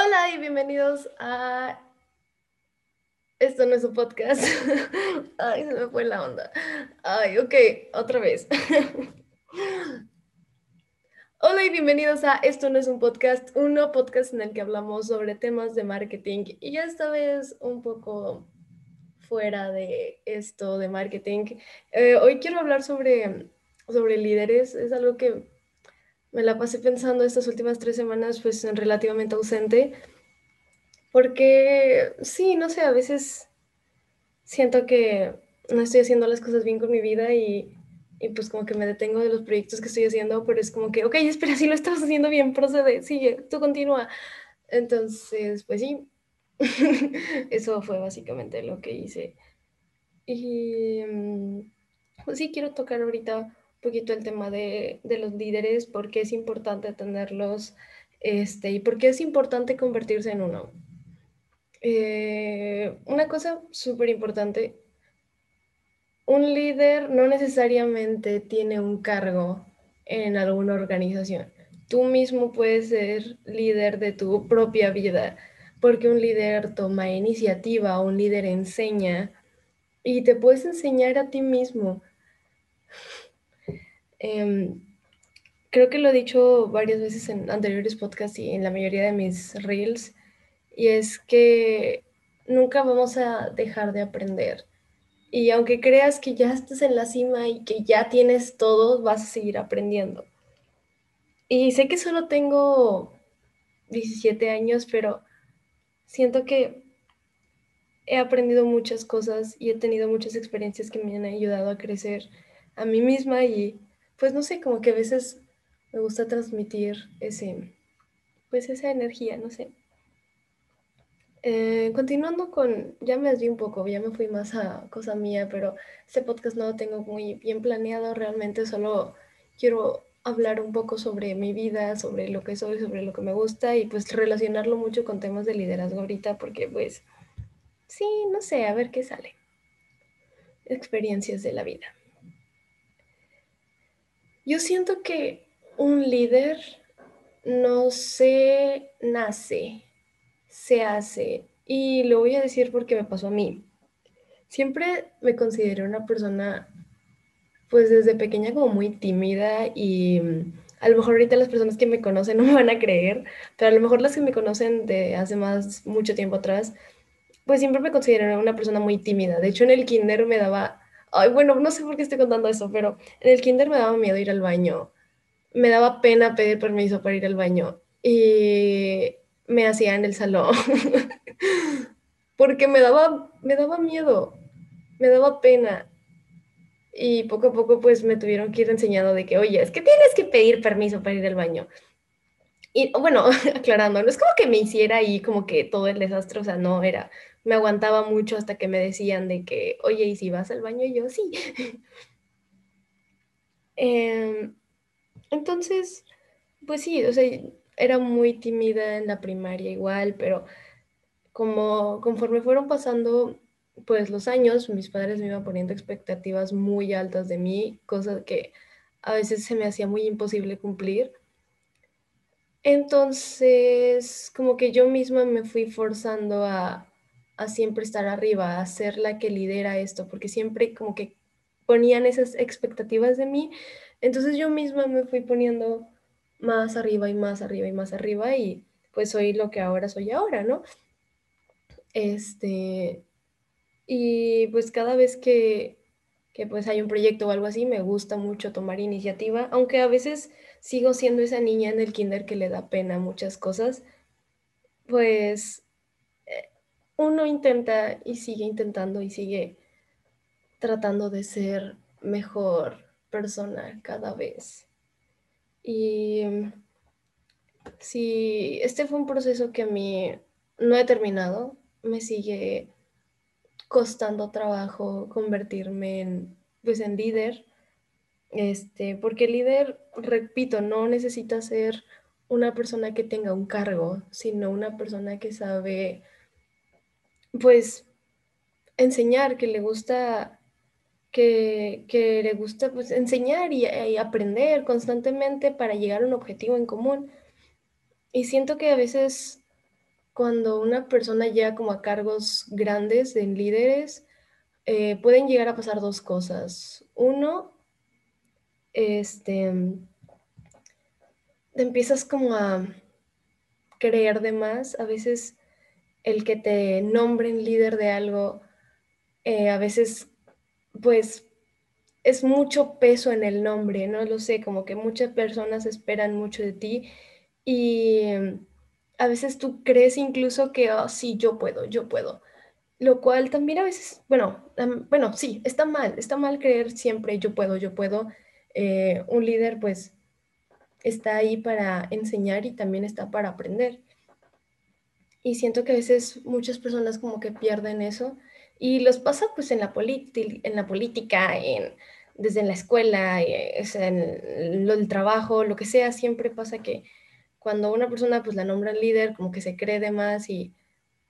Hola y bienvenidos a... Esto no es un podcast. Ay, se me fue la onda. Ay, ok, otra vez. Hola y bienvenidos a Esto no es un podcast, un nuevo podcast en el que hablamos sobre temas de marketing y esta vez un poco fuera de esto de marketing. Eh, hoy quiero hablar sobre, sobre líderes, es algo que me la pasé pensando estas últimas tres semanas, pues relativamente ausente, porque sí, no sé, a veces siento que no estoy haciendo las cosas bien con mi vida y, y pues como que me detengo de los proyectos que estoy haciendo, pero es como que, ok, espera, si lo estás haciendo bien, procede, sigue, tú continúa. Entonces, pues sí, eso fue básicamente lo que hice. Y mm, pues sí, quiero tocar ahorita poquito el tema de, de los líderes, por qué es importante tenerlos este, y por qué es importante convertirse en uno. Eh, una cosa súper importante, un líder no necesariamente tiene un cargo en alguna organización. Tú mismo puedes ser líder de tu propia vida, porque un líder toma iniciativa, un líder enseña y te puedes enseñar a ti mismo. Em, creo que lo he dicho varias veces en anteriores podcasts y en la mayoría de mis reels, y es que nunca vamos a dejar de aprender. Y aunque creas que ya estás en la cima y que ya tienes todo, vas a seguir aprendiendo. Y sé que solo tengo 17 años, pero siento que he aprendido muchas cosas y he tenido muchas experiencias que me han ayudado a crecer a mí misma y pues no sé, como que a veces me gusta transmitir ese, pues esa energía, no sé. Eh, continuando con, ya me desvié un poco, ya me fui más a cosa mía, pero este podcast no lo tengo muy bien planeado, realmente solo quiero hablar un poco sobre mi vida, sobre lo que soy, sobre lo que me gusta y pues relacionarlo mucho con temas de liderazgo ahorita porque pues sí, no sé, a ver qué sale. Experiencias de la vida. Yo siento que un líder no se nace, se hace. Y lo voy a decir porque me pasó a mí. Siempre me consideré una persona, pues desde pequeña como muy tímida y mm, a lo mejor ahorita las personas que me conocen no me van a creer, pero a lo mejor las que me conocen de hace más, mucho tiempo atrás, pues siempre me consideré una persona muy tímida. De hecho, en el kinder me daba Ay, bueno, no sé por qué estoy contando eso, pero en el kinder me daba miedo ir al baño. Me daba pena pedir permiso para ir al baño. Y me hacía en el salón. Porque me daba, me daba miedo. Me daba pena. Y poco a poco pues me tuvieron que ir enseñando de que, oye, es que tienes que pedir permiso para ir al baño. Y bueno, aclarando, no es como que me hiciera ahí como que todo el desastre, o sea, no era, me aguantaba mucho hasta que me decían de que, oye, ¿y si vas al baño? Y yo, sí. Em, entonces, pues sí, o sea, era muy tímida en la primaria igual, pero como conforme fueron pasando pues los años, mis padres me iban poniendo expectativas muy altas de mí, cosa que a veces se me hacía muy imposible cumplir. Entonces, como que yo misma me fui forzando a, a siempre estar arriba, a ser la que lidera esto, porque siempre como que ponían esas expectativas de mí. Entonces yo misma me fui poniendo más arriba y más arriba y más arriba y pues soy lo que ahora soy ahora, ¿no? Este, y pues cada vez que, que pues hay un proyecto o algo así, me gusta mucho tomar iniciativa, aunque a veces sigo siendo esa niña en el kinder que le da pena muchas cosas, pues uno intenta y sigue intentando y sigue tratando de ser mejor persona cada vez. Y si este fue un proceso que a mí no he terminado, me sigue costando trabajo convertirme en, pues, en líder, este, porque el líder, repito, no necesita ser una persona que tenga un cargo, sino una persona que sabe pues enseñar, que le gusta, que, le gusta pues enseñar y, aprender constantemente para llegar a un objetivo en común. Y siento que a veces cuando una persona llega como a cargos grandes en líderes, eh, pueden llegar a pasar dos cosas. Uno, este, te empiezas como a creer de más. A veces el que te nombren líder de algo, eh, a veces pues es mucho peso en el nombre, no lo sé, como que muchas personas esperan mucho de ti y em, a veces tú crees incluso que, oh, sí, yo puedo, yo puedo. Lo cual también a veces, bueno, bueno, sí, está mal, está mal creer siempre yo puedo, yo puedo. Eh, un líder pues está ahí para enseñar y también está para aprender. Y siento que a veces muchas personas como que pierden eso y los pasa pues en la, en la política, en, desde la escuela, eh, en lo trabajo, lo que sea, siempre pasa que cuando una persona pues la nombra líder, como que se cree de más y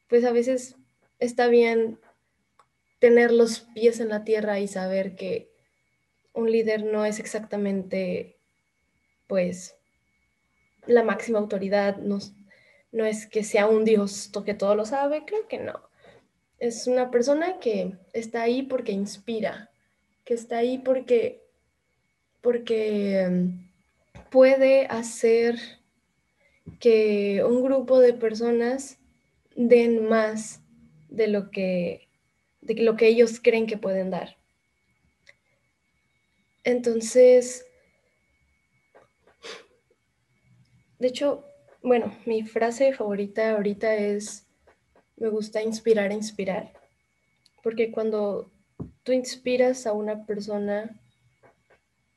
pues a veces está bien tener los pies en la tierra y saber que un líder no es exactamente pues la máxima autoridad, no, no es que sea un dios que todo lo sabe, creo que no. Es una persona que está ahí porque inspira, que está ahí porque, porque em, puede hacer que un grupo de personas den más de lo que, de lo que ellos creen que pueden dar. Entonces, de hecho, bueno, mi frase favorita ahorita es, me gusta inspirar, inspirar, porque cuando tú inspiras a una persona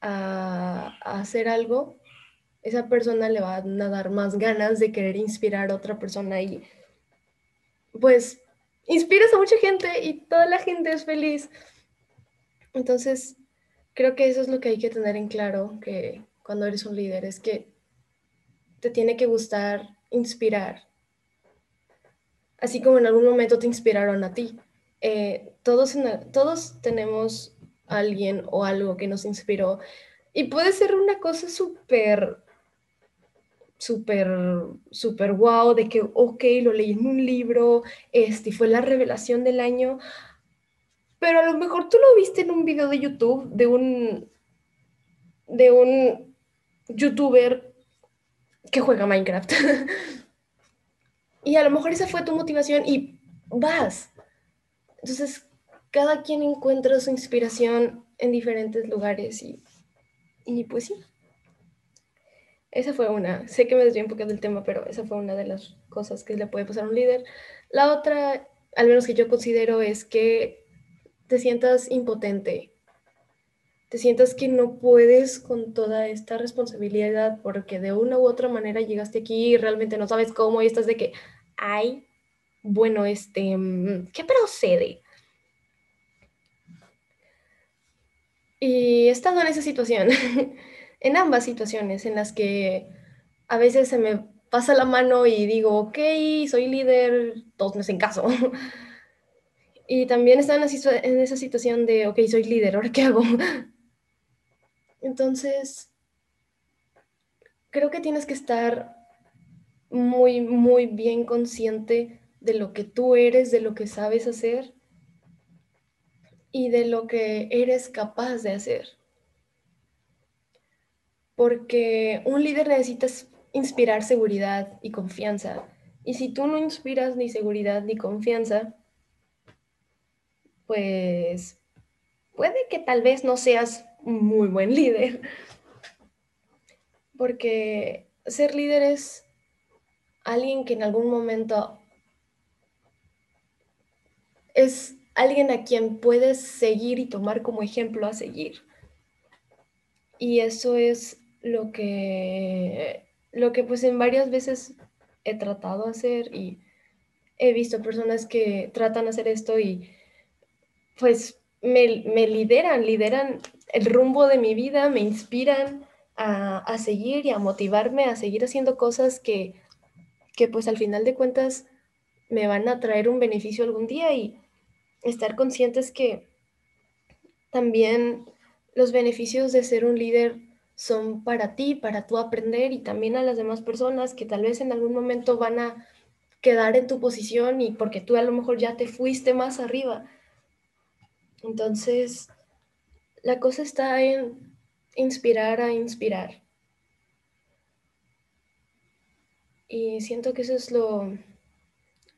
a, a hacer algo, esa persona le va a dar más ganas de querer inspirar a otra persona y pues inspiras a mucha gente y toda la gente es feliz. Entonces, creo que eso es lo que hay que tener en claro que cuando eres un líder, es que te tiene que gustar inspirar, así como en algún momento te inspiraron a ti. Eh, todos, todos tenemos alguien o algo que nos inspiró. Y puede ser una cosa súper súper, súper wow, de que, ok, lo leí en un libro, este, fue la revelación del año, pero a lo mejor tú lo viste en un video de YouTube de un, de un youtuber que juega Minecraft. y a lo mejor esa fue tu motivación y vas. Entonces, cada quien encuentra su inspiración en diferentes lugares y, y pues sí. Esa fue una, sé que me desvié un poco del tema, pero esa fue una de las cosas que le puede pasar a un líder. La otra, al menos que yo considero, es que te sientas impotente, te sientas que no puedes con toda esta responsabilidad porque de una u otra manera llegaste aquí y realmente no sabes cómo y estás de que, ay, bueno, este, mm, ¿qué procede? Y he estado en esa situación. en ambas situaciones en las que a veces se me pasa la mano y digo, ok, soy líder, todos me hacen caso. y también está en, en esa situación de, ok, soy líder, ¿ahora qué hago? Entonces, creo que tienes que estar muy, muy bien consciente de lo que tú eres, de lo que sabes hacer y de lo que eres capaz de hacer porque un líder necesita inspirar seguridad y confianza. Y si tú no inspiras ni seguridad ni confianza, pues puede que tal vez no seas muy buen líder. Porque ser líder es alguien que en algún momento es alguien a quien puedes seguir y tomar como ejemplo a seguir. Y eso es lo que, lo que pues en varias veces he tratado de hacer y he visto personas que tratan de hacer esto y pues me, me lideran, lideran el rumbo de mi vida, me inspiran a, a, seguir y a motivarme a seguir haciendo cosas que, que pues al final de cuentas me van a traer un beneficio algún día y estar conscientes que también los beneficios de ser un líder son para ti, para tú aprender y también a las demás personas que tal vez en algún momento van a quedar en tu posición y porque tú a lo mejor ya te fuiste más arriba. Entonces, la cosa está en inspirar a inspirar. Y siento que eso es lo,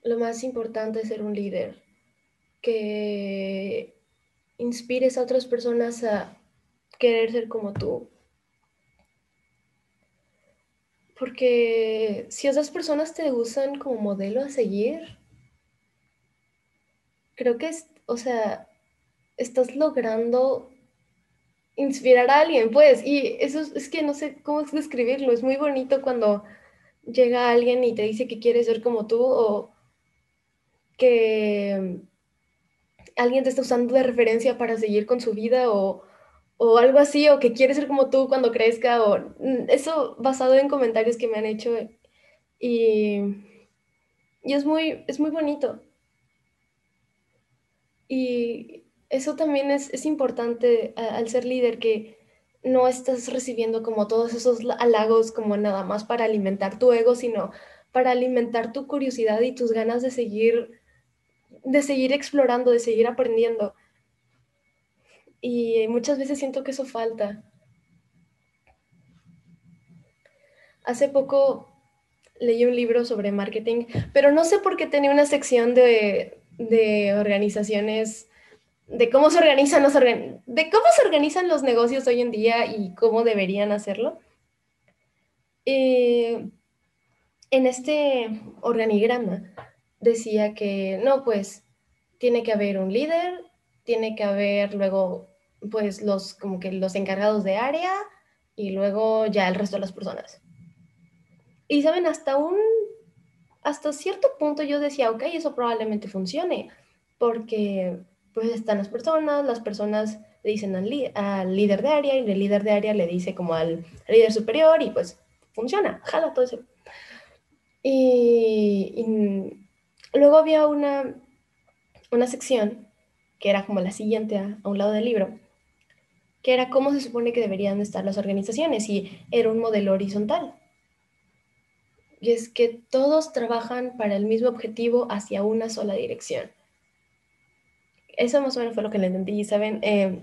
lo más importante de ser un líder, que inspires a otras personas a querer ser como tú. Porque si esas personas te usan como modelo a seguir, creo que, o sea, estás logrando inspirar a alguien, pues, y eso es, que no sé cómo describirlo, es muy bonito cuando llega alguien y te dice que quiere ser como tú o que alguien te está usando de referencia para seguir con su vida o, o algo así, o que quiere ser como tú cuando crezca, o mm, eso basado en comentarios que me han hecho y, y es, muy, es muy bonito. Y eso también es, es importante al ser líder, que no estás recibiendo como todos esos halagos como nada más para alimentar tu ego, sino para alimentar tu curiosidad y tus ganas de seguir, de seguir explorando, de seguir aprendiendo. Y muchas veces siento que eso falta. Hace poco leí un libro sobre marketing, pero no sé por qué tenía una sección de, de organizaciones de cómo se organizan los de cómo se organizan los negocios hoy en día y cómo deberían hacerlo. Eh, en este organigrama decía que no, pues tiene que haber un líder, tiene que haber luego pues los como que los encargados de área y luego ya el resto de las personas. Y saben, hasta un hasta cierto punto yo decía, ok, eso probablemente funcione, porque pues están las personas, las personas le dicen al, líder de área y el líder de área le dice como al líder superior y pues funciona, jala todo eso. Y, luego había una, una sección que era como la siguiente a, a un lado del libro, que era cómo se supone que deberían estar las organizaciones y era un modelo horizontal. Y es que todos trabajan para el mismo objetivo hacia una sola dirección eso más o menos fue lo que le entendí, ¿saben? Eh,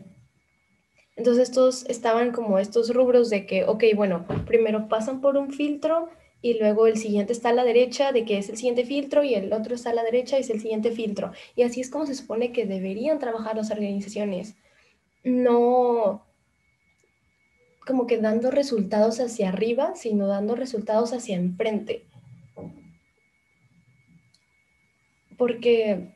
entonces estos estaban como estos rubros de que, ok, bueno, primero pasan por un filtro y luego el siguiente está a la derecha de que es el siguiente filtro y el otro está a la derecha y es el siguiente filtro. Y así es como se supone que deberían trabajar las organizaciones. No como que dando resultados hacia arriba, sino dando resultados hacia enfrente. Porque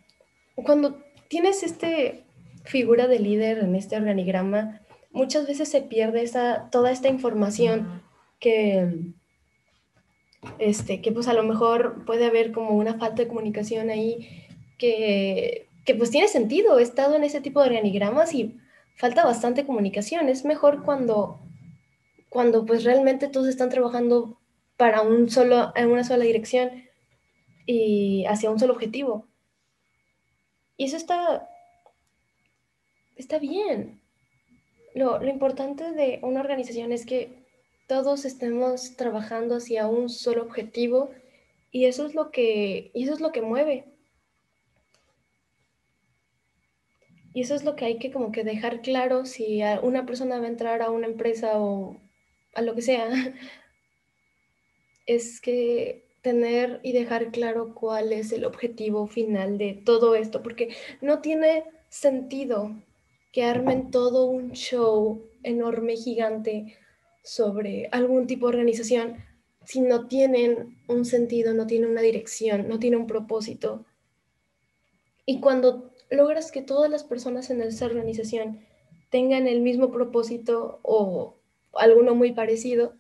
cuando tienes este figura de líder en este organigrama, muchas veces se pierde esa, toda esta información que, este, que pues a lo mejor puede haber como una falta de comunicación ahí que, que pues tiene sentido. He estado en ese tipo de organigramas y falta bastante comunicación. Es mejor cuando, cuando pues realmente todos están trabajando para un solo, en una sola dirección y hacia un solo objetivo. Y eso está, está bien. Lo, lo importante de una organización es que todos estemos trabajando hacia un solo objetivo y eso es lo que, eso es lo que mueve. Y eso es lo que hay que como que dejar claro si una persona va a entrar a una empresa o a lo que sea. Es que tener y dejar claro cuál es el objetivo final de todo esto, porque no tiene sentido que armen todo un show enorme, gigante sobre algún tipo de organización si no tienen un sentido, no tienen una dirección, no tienen un propósito. Y cuando logras que todas las personas en esa organización tengan el mismo propósito o alguno muy parecido,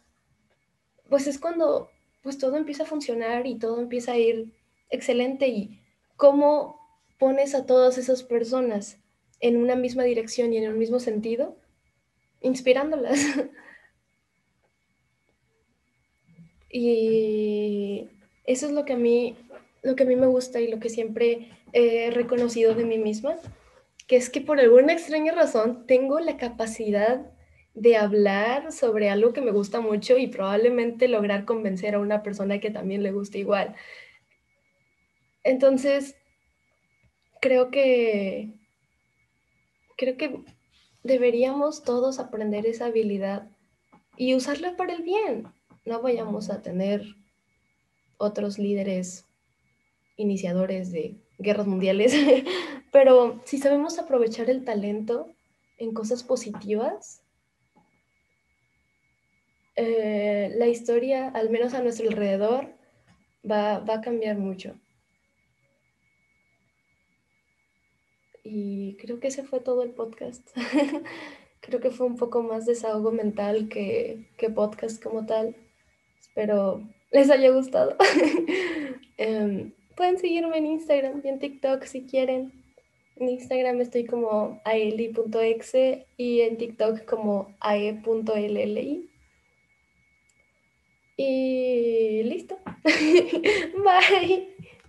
pues es cuando pues todo empieza a funcionar y todo empieza a ir excelente. ¿Y cómo pones a todas esas personas en una misma dirección y en el mismo sentido? Inspirándolas. y eso es lo que a mí lo que a mí me gusta y lo que siempre he reconocido de mí misma, que es que por alguna extraña razón tengo la capacidad de hablar sobre algo que me gusta mucho y probablemente lograr convencer a una persona que también le guste igual. Entonces, creo que, creo que deberíamos todos aprender esa habilidad y usarla para el bien. No vayamos a tener otros líderes iniciadores de guerras mundiales, pero si sabemos aprovechar el talento en cosas positivas, eh, la historia, al menos a nuestro alrededor, va, va a cambiar mucho. Y creo que ese fue todo el podcast. creo que fue un poco más desahogo mental que, que podcast como tal. Espero les haya gustado. um, pueden seguirme en Instagram y en TikTok si quieren. En Instagram estoy como aeli.exe y en TikTok como ae.lli. Y listo. Bye.